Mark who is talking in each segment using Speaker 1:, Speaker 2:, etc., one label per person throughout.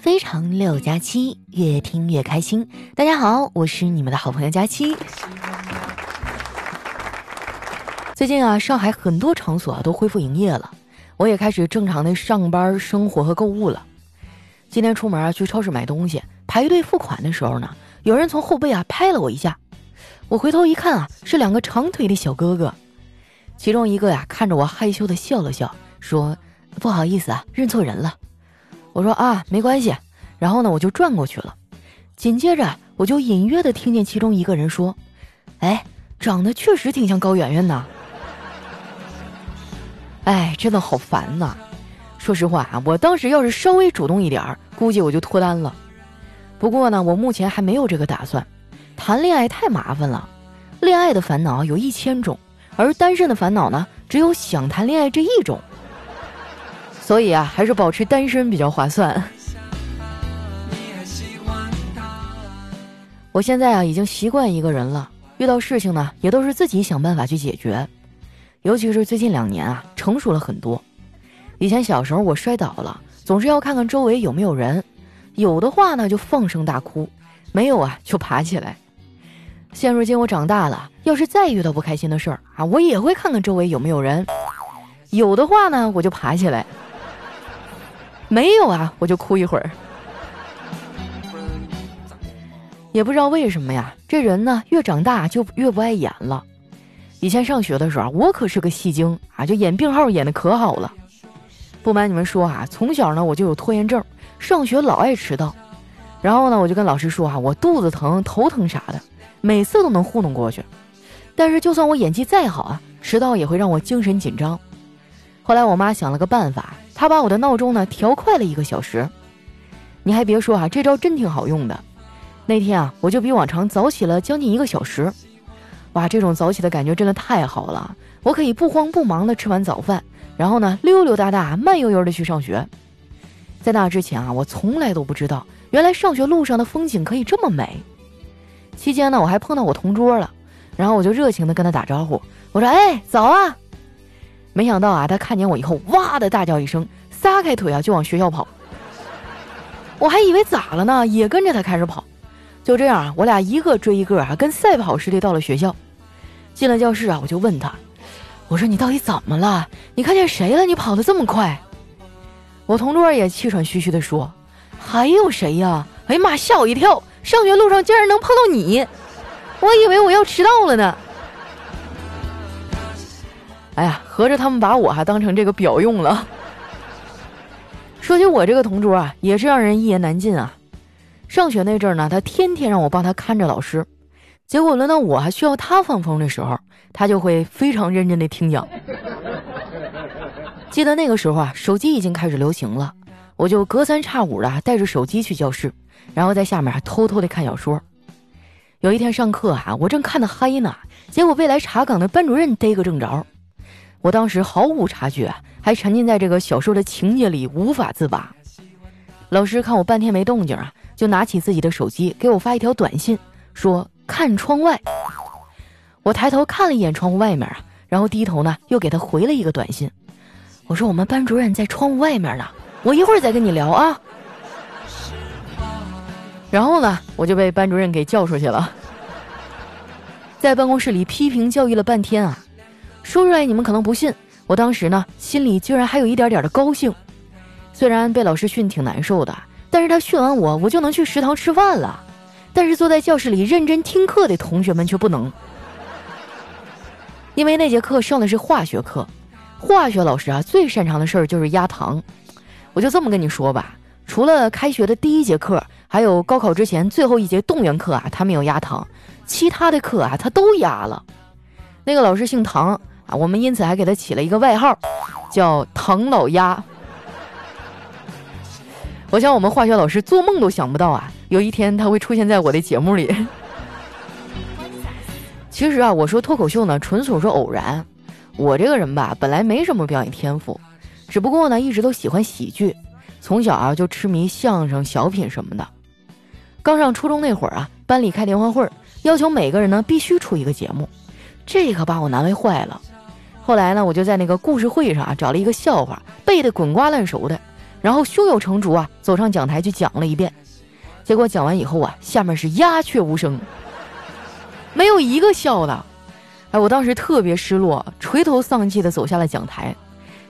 Speaker 1: 非常六加七，越听越开心。大家好，我是你们的好朋友佳期。最近啊，上海很多场所啊都恢复营业了，我也开始正常的上班、生活和购物了。今天出门啊，去超市买东西，排队付款的时候呢，有人从后背啊拍了我一下。我回头一看啊，是两个长腿的小哥哥，其中一个呀看着我害羞的笑了笑，说：“不好意思啊，认错人了。”我说：“啊，没关系。”然后呢，我就转过去了。紧接着，我就隐约的听见其中一个人说：“哎，长得确实挺像高圆圆的。”哎，真的好烦呐！说实话啊，我当时要是稍微主动一点儿，估计我就脱单了。不过呢，我目前还没有这个打算。谈恋爱太麻烦了，恋爱的烦恼有一千种，而单身的烦恼呢，只有想谈恋爱这一种。所以啊，还是保持单身比较划算。我现在啊，已经习惯一个人了，遇到事情呢，也都是自己想办法去解决。尤其是最近两年啊，成熟了很多。以前小时候我摔倒了，总是要看看周围有没有人，有的话呢就放声大哭，没有啊就爬起来。现如今我长大了，要是再遇到不开心的事儿啊，我也会看看周围有没有人，有的话呢我就爬起来，没有啊我就哭一会儿。也不知道为什么呀，这人呢越长大就越不爱演了。以前上学的时候，我可是个戏精啊，就演病号演的可好了。不瞒你们说啊，从小呢我就有拖延症，上学老爱迟到。然后呢，我就跟老师说啊，我肚子疼、头疼啥的，每次都能糊弄过去。但是就算我演技再好啊，迟到也会让我精神紧张。后来我妈想了个办法，他把我的闹钟呢调快了一个小时。你还别说啊，这招真挺好用的。那天啊，我就比往常早起了将近一个小时。哇，这种早起的感觉真的太好了！我可以不慌不忙的吃完早饭，然后呢溜溜达达、慢悠悠的去上学。在那之前啊，我从来都不知道，原来上学路上的风景可以这么美。期间呢，我还碰到我同桌了，然后我就热情的跟他打招呼，我说：“哎，早啊！”没想到啊，他看见我以后，哇的大叫一声，撒开腿啊就往学校跑。我还以为咋了呢，也跟着他开始跑。就这样啊，我俩一个追一个啊，跟赛跑似的到了学校。进了教室啊，我就问他：“我说你到底怎么了？你看见谁了？你跑得这么快？”我同桌也气喘吁吁地说：“还有谁呀？哎呀妈，吓我一跳！上学路上竟然能碰到你，我以为我要迟到了呢。”哎呀，合着他们把我还当成这个表用了。说起我这个同桌啊，也是让人一言难尽啊。上学那阵儿呢，他天天让我帮他看着老师，结果轮到我还需要他放风的时候，他就会非常认真的听讲。记得那个时候啊，手机已经开始流行了，我就隔三差五的带着手机去教室，然后在下面偷偷的看小说。有一天上课啊，我正看得嗨呢，结果未来查岗的班主任逮个正着，我当时毫无察觉，还沉浸在这个小说的情节里无法自拔。老师看我半天没动静啊。就拿起自己的手机给我发一条短信，说看窗外。我抬头看了一眼窗户外面啊，然后低头呢又给他回了一个短信，我说我们班主任在窗户外面呢，我一会儿再跟你聊啊。然后呢，我就被班主任给叫出去了，在办公室里批评教育了半天啊，说出来你们可能不信，我当时呢心里居然还有一点点的高兴，虽然被老师训挺难受的。但是他训完我，我就能去食堂吃饭了。但是坐在教室里认真听课的同学们却不能，因为那节课上的是化学课，化学老师啊最擅长的事儿就是压糖。我就这么跟你说吧，除了开学的第一节课，还有高考之前最后一节动员课啊，他没有压糖，其他的课啊他都压了。那个老师姓唐啊，我们因此还给他起了一个外号，叫唐老鸭。我想，我们化学老师做梦都想不到啊，有一天他会出现在我的节目里。其实啊，我说脱口秀呢，纯属是偶然。我这个人吧，本来没什么表演天赋，只不过呢，一直都喜欢喜剧，从小啊就痴迷相声、小品什么的。刚上初中那会儿啊，班里开联欢会，要求每个人呢必须出一个节目，这可把我难为坏了。后来呢，我就在那个故事会上啊找了一个笑话，背得滚瓜烂熟的。然后胸有成竹啊，走上讲台去讲了一遍。结果讲完以后啊，下面是鸦雀无声，没有一个笑的。哎，我当时特别失落，垂头丧气的走下了讲台。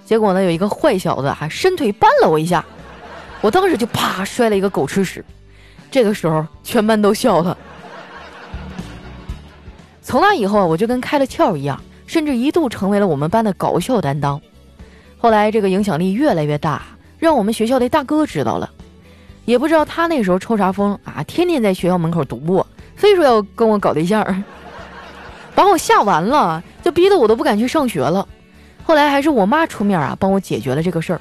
Speaker 1: 结果呢，有一个坏小子还伸腿绊了我一下，我当时就啪摔了一个狗吃屎。这个时候，全班都笑了。从那以后啊，我就跟开了窍一样，甚至一度成为了我们班的搞笑担当。后来这个影响力越来越大，让我们学校的大哥知道了，也不知道他那时候抽啥风啊，天天在学校门口堵我，非说要跟我搞对象，把我吓完了，就逼得我都不敢去上学了。后来还是我妈出面啊，帮我解决了这个事儿。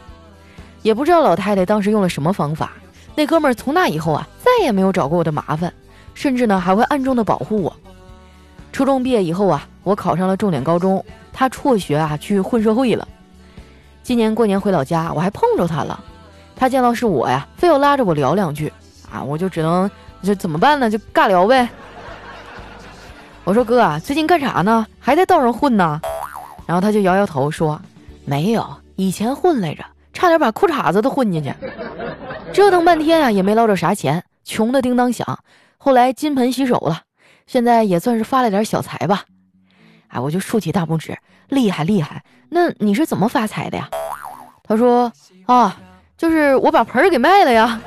Speaker 1: 也不知道老太太当时用了什么方法，那哥们儿从那以后啊，再也没有找过我的麻烦，甚至呢还会暗中的保护我。初中毕业以后啊，我考上了重点高中，他辍学啊去混社会了。今年过年回老家，我还碰着他了。他见到是我呀，非要拉着我聊两句啊，我就只能就怎么办呢？就尬聊呗。我说哥啊，最近干啥呢？还在道上混呢？然后他就摇摇头说：“没有，以前混来着，差点把裤衩子都混进去，折腾半天啊，也没捞着啥钱，穷的叮当响。后来金盆洗手了，现在也算是发了点小财吧。”哎，我就竖起大拇指，厉害厉害。那你是怎么发财的呀？他说啊，就是我把盆儿给卖了呀。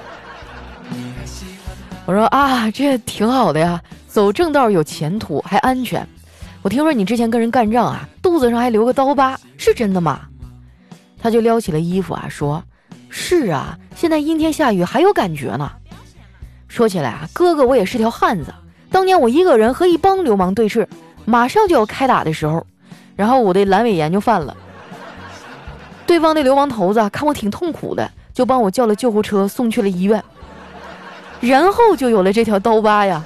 Speaker 1: 我说啊，这挺好的呀，走正道有前途，还安全。我听说你之前跟人干仗啊，肚子上还留个刀疤，是真的吗？他就撩起了衣服啊，说是啊，现在阴天下雨还有感觉呢。说起来啊，哥哥我也是条汉子，当年我一个人和一帮流氓对峙，马上就要开打的时候。然后我的阑尾炎就犯了，对方的流氓头子看我挺痛苦的，就帮我叫了救护车送去了医院，然后就有了这条刀疤呀。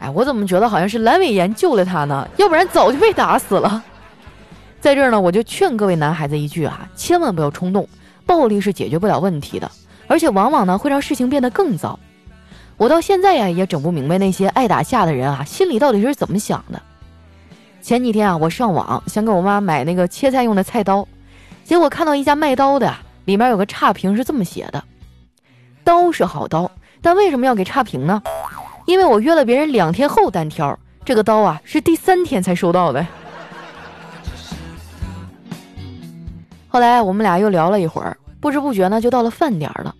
Speaker 1: 哎，我怎么觉得好像是阑尾炎救了他呢？要不然早就被打死了。在这儿呢，我就劝各位男孩子一句啊，千万不要冲动，暴力是解决不了问题的，而且往往呢会让事情变得更糟。我到现在呀也整不明白那些爱打架的人啊心里到底是怎么想的。前几天啊，我上网想给我妈买那个切菜用的菜刀，结果看到一家卖刀的，里面有个差评是这么写的：“刀是好刀，但为什么要给差评呢？因为我约了别人两天后单挑，这个刀啊是第三天才收到的。”后来我们俩又聊了一会儿，不知不觉呢就到了饭点了。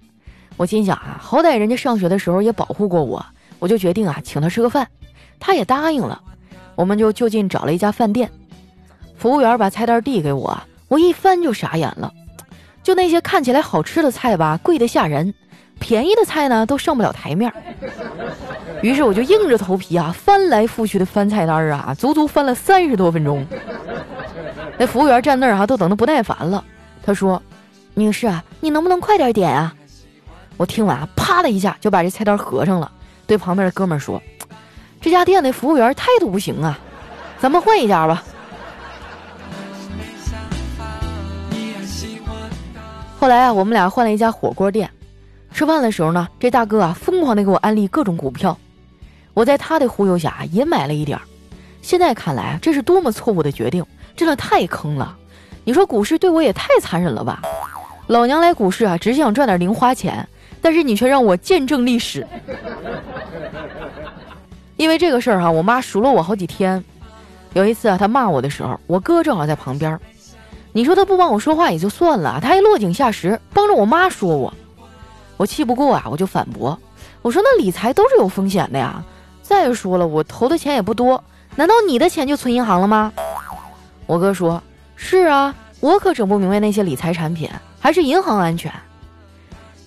Speaker 1: 我心想啊，好歹人家上学的时候也保护过我，我就决定啊请他吃个饭，他也答应了。我们就就近找了一家饭店，服务员把菜单递给我，我一翻就傻眼了。就那些看起来好吃的菜吧，贵得吓人；便宜的菜呢，都上不了台面。于是我就硬着头皮啊，翻来覆去的翻菜单啊，足足翻了三十多分钟。那服务员站那儿哈，都等得不耐烦了。他说：“女士啊，你能不能快点点啊？”我听完啊，啪的一下就把这菜单合上了，对旁边的哥们儿说。这家店的服务员态度不行啊，咱们换一家吧。后来啊，我们俩换了一家火锅店。吃饭的时候呢，这大哥啊疯狂的给我安利各种股票，我在他的忽悠下也买了一点儿。现在看来啊，这是多么错误的决定，真的太坑了。你说股市对我也太残忍了吧？老娘来股市啊，只想赚点零花钱，但是你却让我见证历史。因为这个事儿哈，我妈数落我好几天。有一次啊，她骂我的时候，我哥正好在旁边。你说他不帮我说话也就算了，他还落井下石，帮着我妈说我。我气不过啊，我就反驳，我说那理财都是有风险的呀。再说了，我投的钱也不多，难道你的钱就存银行了吗？我哥说：是啊，我可整不明白那些理财产品，还是银行安全。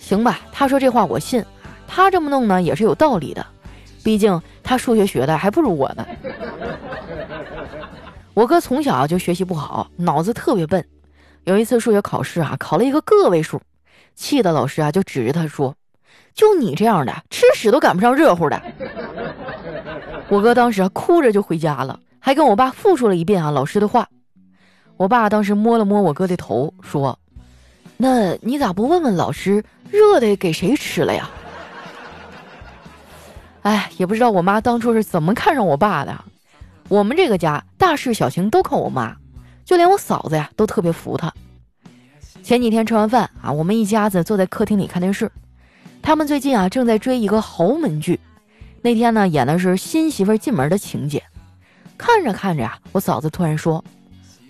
Speaker 1: 行吧，他说这话我信，他这么弄呢也是有道理的。毕竟他数学学的还不如我呢。我哥从小就学习不好，脑子特别笨。有一次数学考试啊，考了一个个位数，气的老师啊就指着他说：“就你这样的，吃屎都赶不上热乎的。”我哥当时啊哭着就回家了，还跟我爸复述了一遍啊老师的话。我爸当时摸了摸我哥的头，说：“那你咋不问问老师，热的给谁吃了呀？”哎，也不知道我妈当初是怎么看上我爸的。我们这个家大事小情都靠我妈，就连我嫂子呀都特别服她。前几天吃完饭啊，我们一家子坐在客厅里看电视。他们最近啊正在追一个豪门剧，那天呢演的是新媳妇进门的情节。看着看着呀，我嫂子突然说：“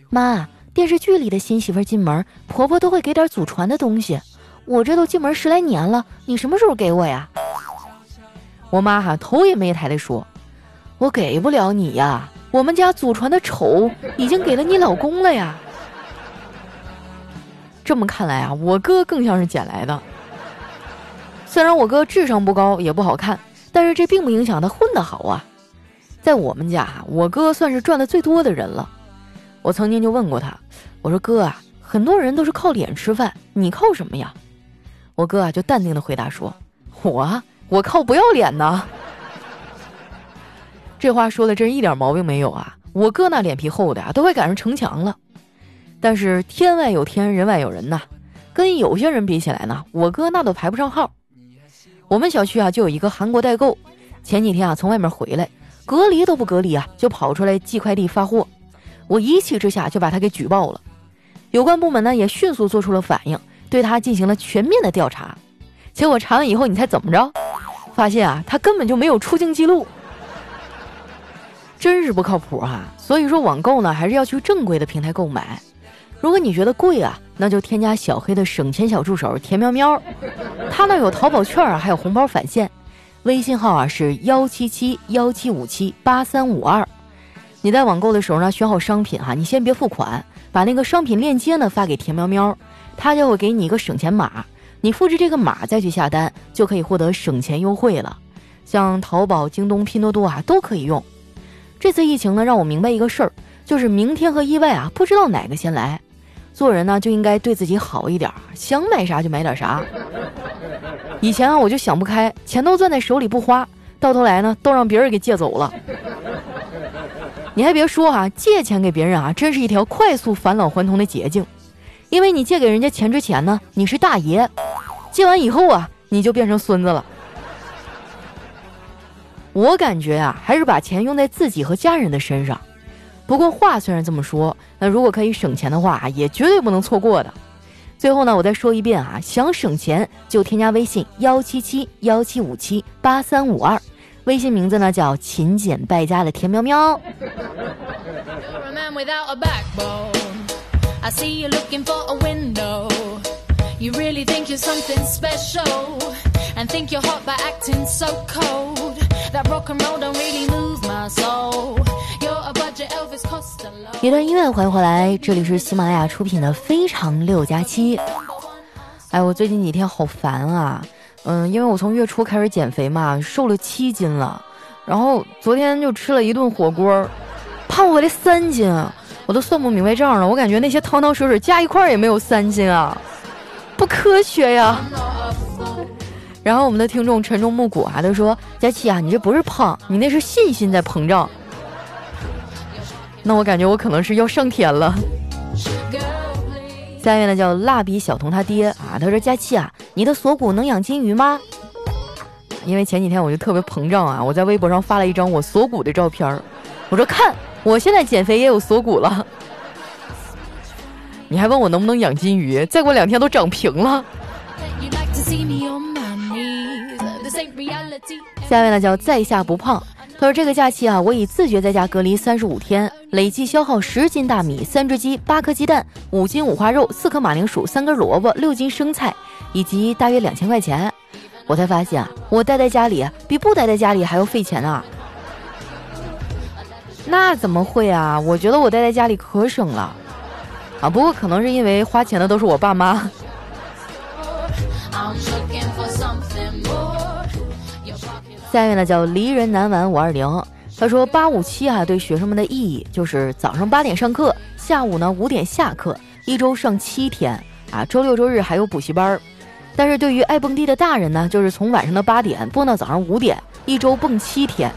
Speaker 1: 妈，电视剧里的新媳妇进门，婆婆都会给点祖传的东西。我这都进门十来年了，你什么时候给我呀？”我妈哈头也没抬的说：“我给不了你呀，我们家祖传的丑已经给了你老公了呀。”这么看来啊，我哥更像是捡来的。虽然我哥智商不高，也不好看，但是这并不影响他混得好啊。在我们家，我哥算是赚的最多的人了。我曾经就问过他，我说哥啊，很多人都是靠脸吃饭，你靠什么呀？我哥啊就淡定的回答说：“我我靠不要脸呐。”这话说的真一点毛病没有啊。我哥那脸皮厚的啊，都快赶上城墙了。但是天外有天，人外有人呐，跟有些人比起来呢，我哥那都排不上号。我们小区啊就有一个韩国代购，前几天啊从外面回来，隔离都不隔离啊，就跑出来寄快递发货。我一气之下就把他给举报了，有关部门呢也迅速做出了反应，对他进行了全面的调查。结果查完以后，你猜怎么着？发现啊他根本就没有出境记录，真是不靠谱哈。所以说网购呢还是要去正规的平台购买。如果你觉得贵啊，那就添加小黑的省钱小助手田喵喵，他那有淘宝券，还有红包返现，微信号啊是幺七七幺七五七八三五二。你在网购的时候呢，选好商品哈，你先别付款，把那个商品链接呢发给田喵喵，他就会给你一个省钱码，你复制这个码再去下单，就可以获得省钱优惠了。像淘宝、京东、拼多多啊都可以用。这次疫情呢，让我明白一个事儿，就是明天和意外啊，不知道哪个先来。做人呢就应该对自己好一点，想买啥就买点啥。以前啊我就想不开，钱都攥在手里不花，到头来呢都让别人给借走了。你还别说啊，借钱给别人啊，真是一条快速返老还童的捷径。因为你借给人家钱之前呢，你是大爷；借完以后啊，你就变成孙子了。我感觉啊，还是把钱用在自己和家人的身上。不过话虽然这么说，那如果可以省钱的话，也绝对不能错过的。最后呢，我再说一遍啊，想省钱就添加微信幺七七幺七五七八三五二，微信名字呢叫勤俭败家的田喵喵。一段音乐，欢迎回来，这里是喜马拉雅出品的《非常六加七》。哎，我最近几天好烦啊，嗯，因为我从月初开始减肥嘛，瘦了七斤了，然后昨天就吃了一顿火锅，胖回来三斤，我都算不明白账了。我感觉那些汤汤水水加一块也没有三斤啊，不科学呀。然后我们的听众沉重木谷啊，他说：“佳琪啊，你这不是胖，你那是信心在膨胀。”那我感觉我可能是要上天了。下面呢叫蜡笔小童他爹啊，他说佳期啊，你的锁骨能养金鱼吗？因为前几天我就特别膨胀啊，我在微博上发了一张我锁骨的照片，我说看我现在减肥也有锁骨了。你还问我能不能养金鱼？再过两天都长平了。下面呢叫在下不胖。他说：“这个假期啊，我已自觉在家隔离三十五天，累计消耗十斤大米、三只鸡、八颗鸡蛋、五斤五花肉、四颗马铃薯、三根萝卜、六斤生菜，以及大约两千块钱。我才发现，我待在家里比不待在家里还要费钱啊！那怎么会啊？我觉得我待在家里可省了啊！不过可能是因为花钱的都是我爸妈。”下面呢叫离人难挽五二零，他说八五七啊对学生们的意义就是早上八点上课，下午呢五点下课，一周上七天啊，周六周日还有补习班儿。但是对于爱蹦迪的大人呢，就是从晚上的八点蹦到早上五点，一周蹦七天。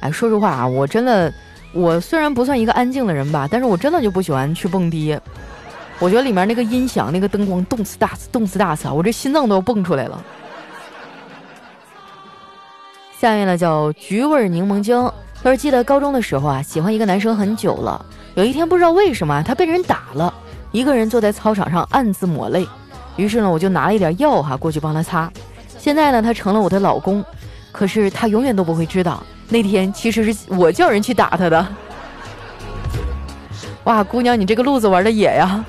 Speaker 1: 哎，说实话啊，我真的，我虽然不算一个安静的人吧，但是我真的就不喜欢去蹦迪。我觉得里面那个音响、那个灯光动次打次，动次打次啊，我这心脏都要蹦出来了。下面呢叫橘味柠檬精。他说记得高中的时候啊，喜欢一个男生很久了。有一天不知道为什么他被人打了，一个人坐在操场上暗自抹泪。于是呢，我就拿了一点药哈过去帮他擦。现在呢，他成了我的老公，可是他永远都不会知道，那天其实是我叫人去打他的。哇，姑娘，你这个路子玩的野呀！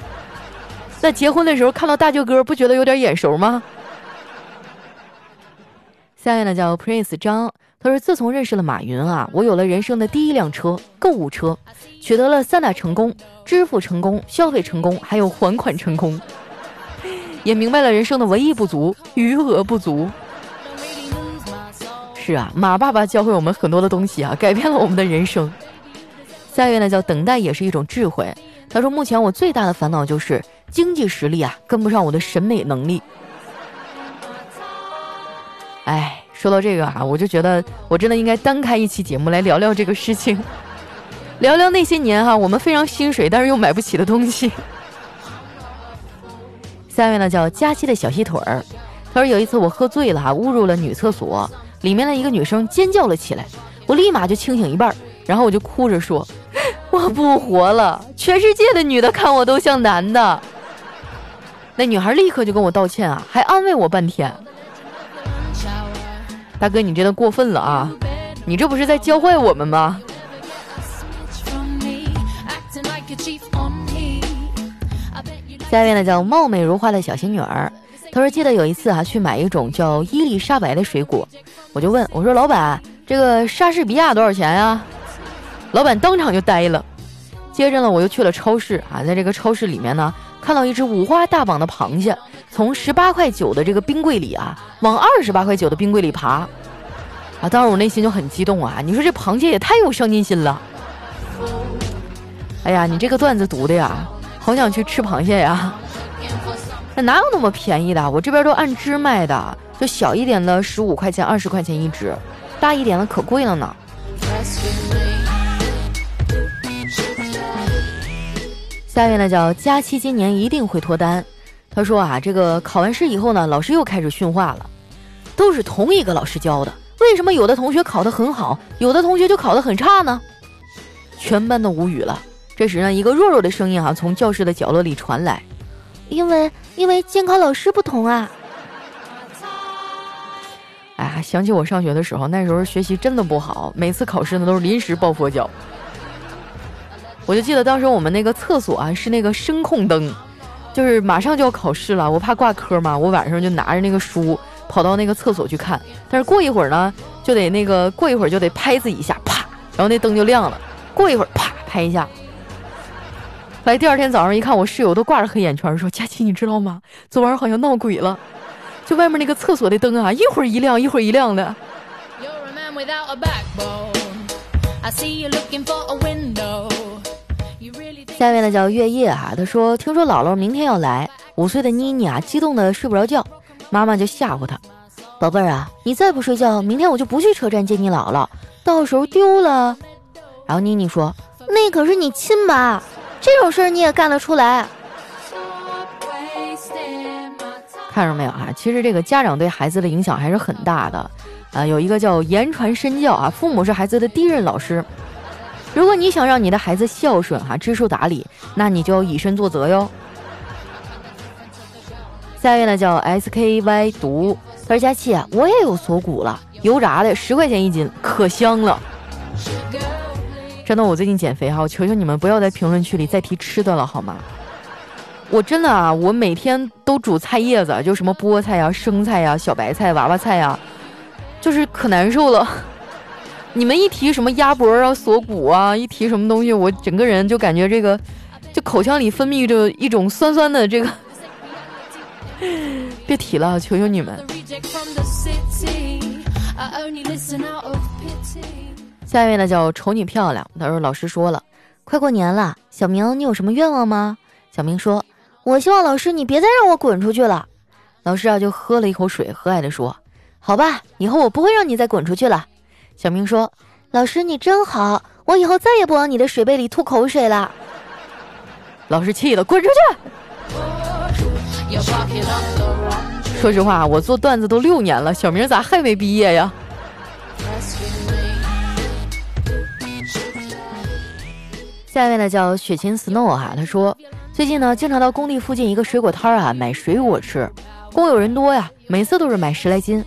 Speaker 1: 那结婚的时候看到大舅哥，不觉得有点眼熟吗？下面呢叫 Prince 张，他说自从认识了马云啊，我有了人生的第一辆车——购物车，取得了三大成功：支付成功、消费成功，还有还款成功。也明白了人生的唯一不足——余额不足。是啊，马爸爸教会我们很多的东西啊，改变了我们的人生。下一位呢叫等待，也是一种智慧。他说：“目前我最大的烦恼就是经济实力啊，跟不上我的审美能力。”哎，说到这个啊，我就觉得我真的应该单开一期节目来聊聊这个事情，聊聊那些年哈我们非常心水但是又买不起的东西。下面呢叫佳期的小细腿儿，他说有一次我喝醉了哈，误入了女厕所，里面的一个女生尖叫了起来，我立马就清醒一半，然后我就哭着说。我不活了，全世界的女的看我都像男的。那女孩立刻就跟我道歉啊，还安慰我半天。大哥，你真的过分了啊！你这不是在教坏我们吗？下一位呢，叫貌美如花的小仙女儿。她说记得有一次啊，去买一种叫伊丽莎白的水果，我就问我说：“老板，这个莎士比亚多少钱呀？”老板当场就呆了，接着呢，我又去了超市啊，在这个超市里面呢，看到一只五花大绑的螃蟹，从十八块九的这个冰柜里啊，往二十八块九的冰柜里爬，啊，当时我内心就很激动啊，你说这螃蟹也太有上进心了，哎呀，你这个段子读的呀，好想去吃螃蟹呀，那哪有那么便宜的？我这边都按只卖的，就小一点的十五块钱、二十块钱一只，大一点的可贵了呢。下面呢叫佳期，今年一定会脱单。他说啊，这个考完试以后呢，老师又开始训话了，都是同一个老师教的，为什么有的同学考得很好，有的同学就考得很差呢？全班都无语了。这时呢，一个弱弱的声音啊，从教室的角落里传来：“因为因为监考老师不同啊。”哎呀，想起我上学的时候，那时候学习真的不好，每次考试呢都是临时抱佛脚。我就记得当时我们那个厕所啊是那个声控灯，就是马上就要考试了，我怕挂科嘛，我晚上就拿着那个书跑到那个厕所去看。但是过一会儿呢，就得那个过一会儿就得拍自己一下，啪，然后那灯就亮了。过一会儿啪拍一下。来第二天早上一看，我室友都挂着黑眼圈，说：“佳琪，你知道吗？昨晚好像闹鬼了，就外面那个厕所的灯啊，一会儿一亮，一会儿一亮的。”下面呢叫月夜哈，他说听说姥姥明天要来，五岁的妮妮啊激动的睡不着觉，妈妈就吓唬她，宝贝儿啊，你再不睡觉，明天我就不去车站接你姥姥，到时候丢了。然后妮妮说，那可是你亲妈，这种事儿你也干得出来？看着没有啊？其实这个家长对孩子的影响还是很大的，啊，有一个叫言传身教啊，父母是孩子的第一任老师。如果你想让你的孩子孝顺哈、知书达理，那你就要以身作则哟。下一位呢叫 S K Y 读，他说佳琪，我也有锁骨了，油炸的十块钱一斤，可香了。真的，我最近减肥哈，我求求你们不要在评论区里再提吃的了好吗？我真的啊，我每天都煮菜叶子，就什么菠菜呀、生菜呀、小白菜、娃娃菜呀，就是可难受了。你们一提什么鸭脖啊、锁骨啊，一提什么东西，我整个人就感觉这个，就口腔里分泌着一种酸酸的这个。别提了，求求你们。下一位呢叫丑你漂亮，他说老师说了，快过年了，小明你有什么愿望吗？小明说，我希望老师你别再让我滚出去了。老师啊就喝了一口水，和蔼的说，好吧，以后我不会让你再滚出去了。小明说：“老师，你真好，我以后再也不往你的水杯里吐口水了。”老师气了，滚出去！说实话，我做段子都六年了，小明咋还没毕业呀？下一位呢叫雪琴 Snow 哈，他说：“最近呢，经常到工地附近一个水果摊儿啊买水果吃，工友人多呀，每次都是买十来斤。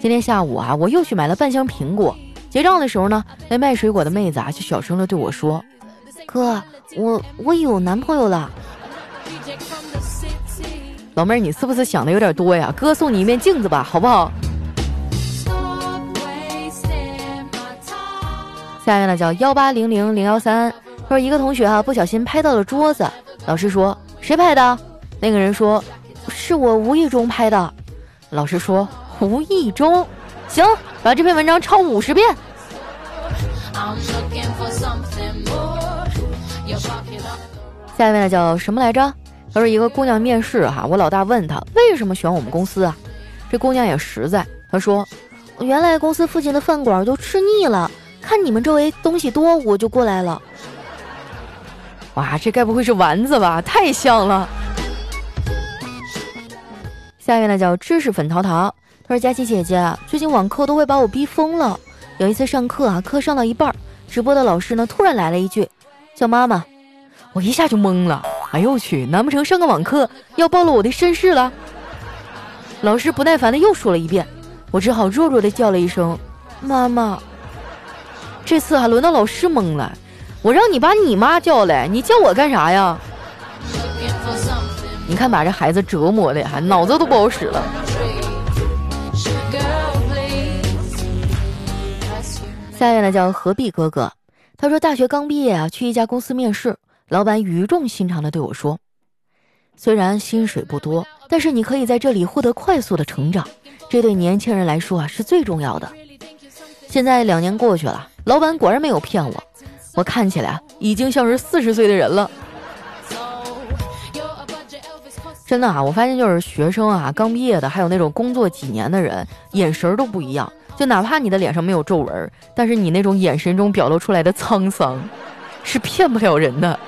Speaker 1: 今天下午啊，我又去买了半箱苹果。结账的时候呢，那卖水果的妹子啊，就小声的对我说：“哥，我我有男朋友了。”老妹儿，你是不是想的有点多呀？哥送你一面镜子吧，好不好？下面呢叫幺八零零零幺三，说一个同学啊不小心拍到了桌子，老师说谁拍的？那个人说是我无意中拍的。老师说无意中，行，把这篇文章抄五十遍。下一位呢叫什么来着？他说一个姑娘面试哈，我老大问她为什么选我们公司啊？这姑娘也实在，她说原来公司附近的饭馆都吃腻了，看你们周围东西多，我就过来了。哇，这该不会是丸子吧？太像了。下一位呢叫知识粉桃桃，他说佳琪姐姐最近网课都会把我逼疯了。有一次上课啊，课上到一半，直播的老师呢突然来了一句叫妈妈，我一下就懵了。哎呦我去！难不成上个网课要暴露我的身世了？老师不耐烦的又说了一遍，我只好弱弱的叫了一声“妈妈”。这次还轮到老师懵了，我让你把你妈叫来，你叫我干啥呀？你看把这孩子折磨的，还脑子都不好使了。下面呢叫何必哥哥，他说大学刚毕业啊，去一家公司面试。老板语重心长的对我说：“虽然薪水不多，但是你可以在这里获得快速的成长，这对年轻人来说啊是最重要的。”现在两年过去了，老板果然没有骗我，我看起来已经像是四十岁的人了。真的啊，我发现就是学生啊，刚毕业的，还有那种工作几年的人，眼神都不一样。就哪怕你的脸上没有皱纹，但是你那种眼神中表露出来的沧桑，是骗不了人的。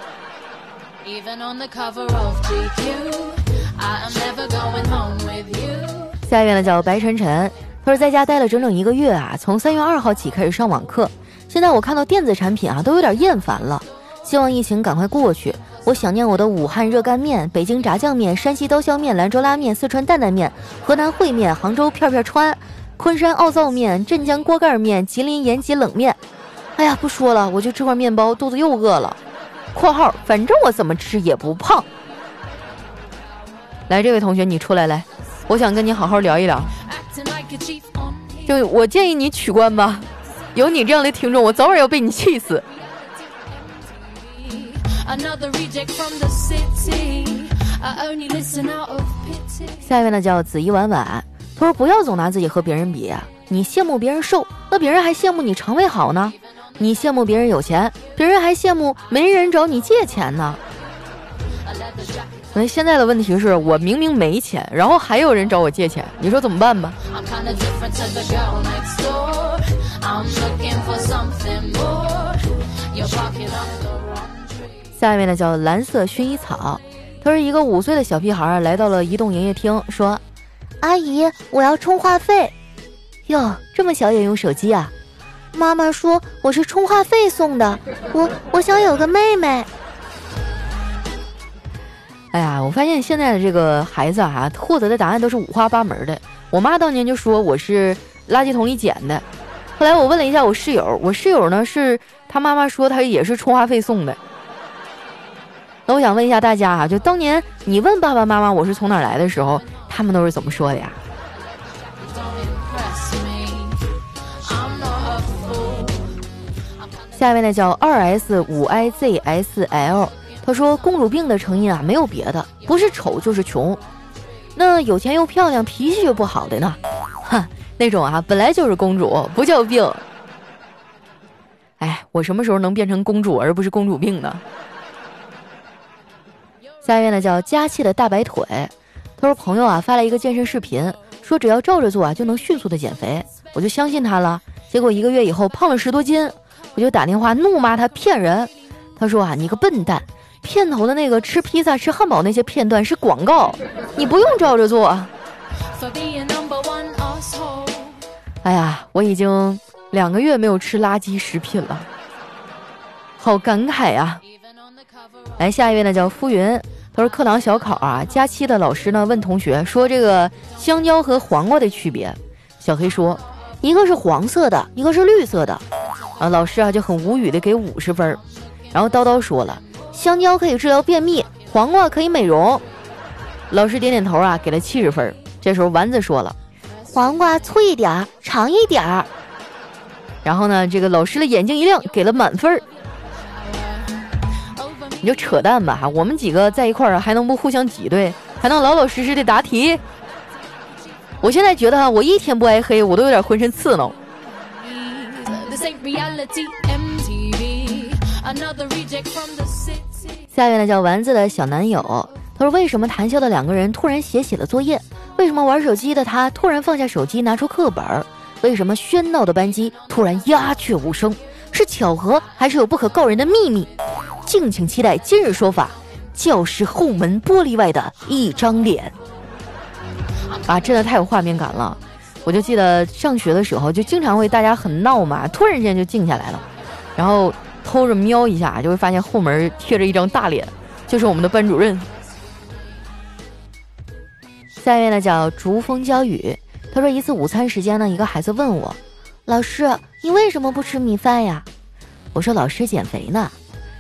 Speaker 1: 下一位呢叫白晨晨，他说在家待了整整一个月啊，从三月二号起开始上网课，现在我看到电子产品啊都有点厌烦了，希望疫情赶快过去。我想念我的武汉热干面、北京炸酱面、山西刀削面、兰州拉面、四川担担面、河南烩面、杭州片片川、昆山奥灶面、镇江锅盖面、吉林延吉冷面。哎呀，不说了，我就吃块面包，肚子又饿了。括号，反正我怎么吃也不胖。来，这位同学，你出来来，我想跟你好好聊一聊。就我建议你取关吧，有你这样的听众，我早晚要被你气死。下一位呢叫紫衣婉婉，他说不要总拿自己和别人比，你羡慕别人瘦，那别人还羡慕你肠胃好呢。你羡慕别人有钱，别人还羡慕没人找你借钱呢。那现在的问题是我明明没钱，然后还有人找我借钱，你说怎么办吧？下面呢叫蓝色薰衣草，他是一个五岁的小屁孩，来到了移动营业厅，说：“阿姨，我要充话费。”哟，这么小也用手机啊？妈妈说我是充话费送的，我我想有个妹妹。哎呀，我发现现在的这个孩子啊，获得的答案都是五花八门的。我妈当年就说我是垃圾桶里捡的，后来我问了一下我室友，我室友呢是他妈妈说他也是充话费送的。那我想问一下大家啊，就当年你问爸爸妈妈我是从哪来的时候，他们都是怎么说的呀？下一位呢叫二 S 五 I Z S L，他说公主病的成因啊没有别的，不是丑就是穷。那有钱又漂亮，脾气又不好的呢？那种啊本来就是公主，不叫病。哎，我什么时候能变成公主而不是公主病呢？下一位呢叫佳气的大白腿，他说朋友啊发了一个健身视频，说只要照着做啊就能迅速的减肥，我就相信他了。结果一个月以后胖了十多斤。我就打电话怒骂他骗人，他说啊，你个笨蛋，片头的那个吃披萨、吃汉堡那些片段是广告，你不用照着做。哎呀，我已经两个月没有吃垃圾食品了，好感慨呀。来，下一位呢叫浮云，他说课堂小考啊，假期的老师呢问同学说这个香蕉和黄瓜的区别，小黑说一个是黄色的，一个是绿色的，啊，老师啊就很无语的给五十分，然后叨叨说了，香蕉可以治疗便秘，黄瓜可以美容，老师点点头啊，给了七十分。这时候丸子说了，黄瓜粗一点儿，长一点儿，然后呢，这个老师的眼睛一亮，给了满分儿。你就扯淡吧哈！我们几个在一块儿还能不互相挤兑，还能老老实实的答题？我现在觉得哈，我一天不挨黑，我都有点浑身刺挠。下面呢叫丸子的小男友，他说：“为什么谈笑的两个人突然写起了作业？为什么玩手机的他突然放下手机拿出课本？为什么喧闹的班级突然鸦雀无声？是巧合还是有不可告人的秘密？”敬请期待今日说法，教室后门玻璃外的一张脸啊，真的太有画面感了。我就记得上学的时候，就经常会大家很闹嘛，突然间就静下来了，然后偷着瞄一下，就会发现后门贴着一张大脸，就是我们的班主任。下面呢叫逐风娇雨，他说一次午餐时间呢，一个孩子问我，老师，你为什么不吃米饭呀？我说老师减肥呢。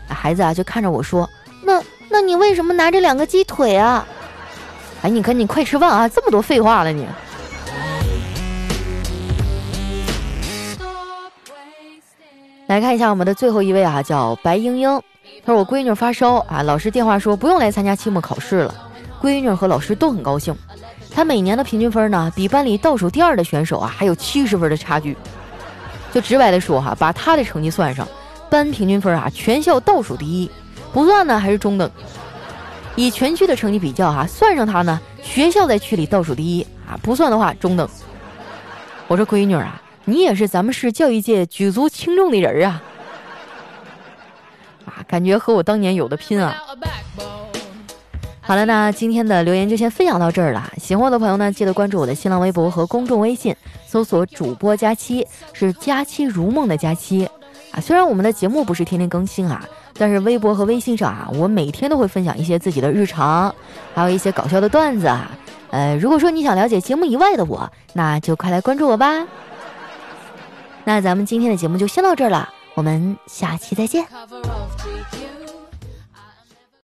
Speaker 1: 孩子啊，就看着我说：“那那你为什么拿着两个鸡腿啊？”哎，你赶紧快吃饭啊！这么多废话了你。来看一下我们的最后一位啊，叫白英英。她说我闺女发烧啊，老师电话说不用来参加期末考试了。闺女和老师都很高兴。他每年的平均分呢，比班里倒数第二的选手啊还有七十分的差距。就直白的说哈，把他的成绩算上。班平均分啊，全校倒数第一，不算呢还是中等。以全区的成绩比较哈，算上他呢，学校在区里倒数第一啊，不算的话中等。我说闺女啊，你也是咱们市教育界举足轻重的人啊，啊，感觉和我当年有的拼啊。好了，那今天的留言就先分享到这儿了。喜欢我的朋友呢，记得关注我的新浪微博和公众微信，搜索主播佳期，是佳期如梦的佳期。啊，虽然我们的节目不是天天更新啊，但是微博和微信上啊，我每天都会分享一些自己的日常，还有一些搞笑的段子啊。呃，如果说你想了解节目以外的我，那就快来关注我吧。那咱们今天的节目就先到这儿了，我们下期再见。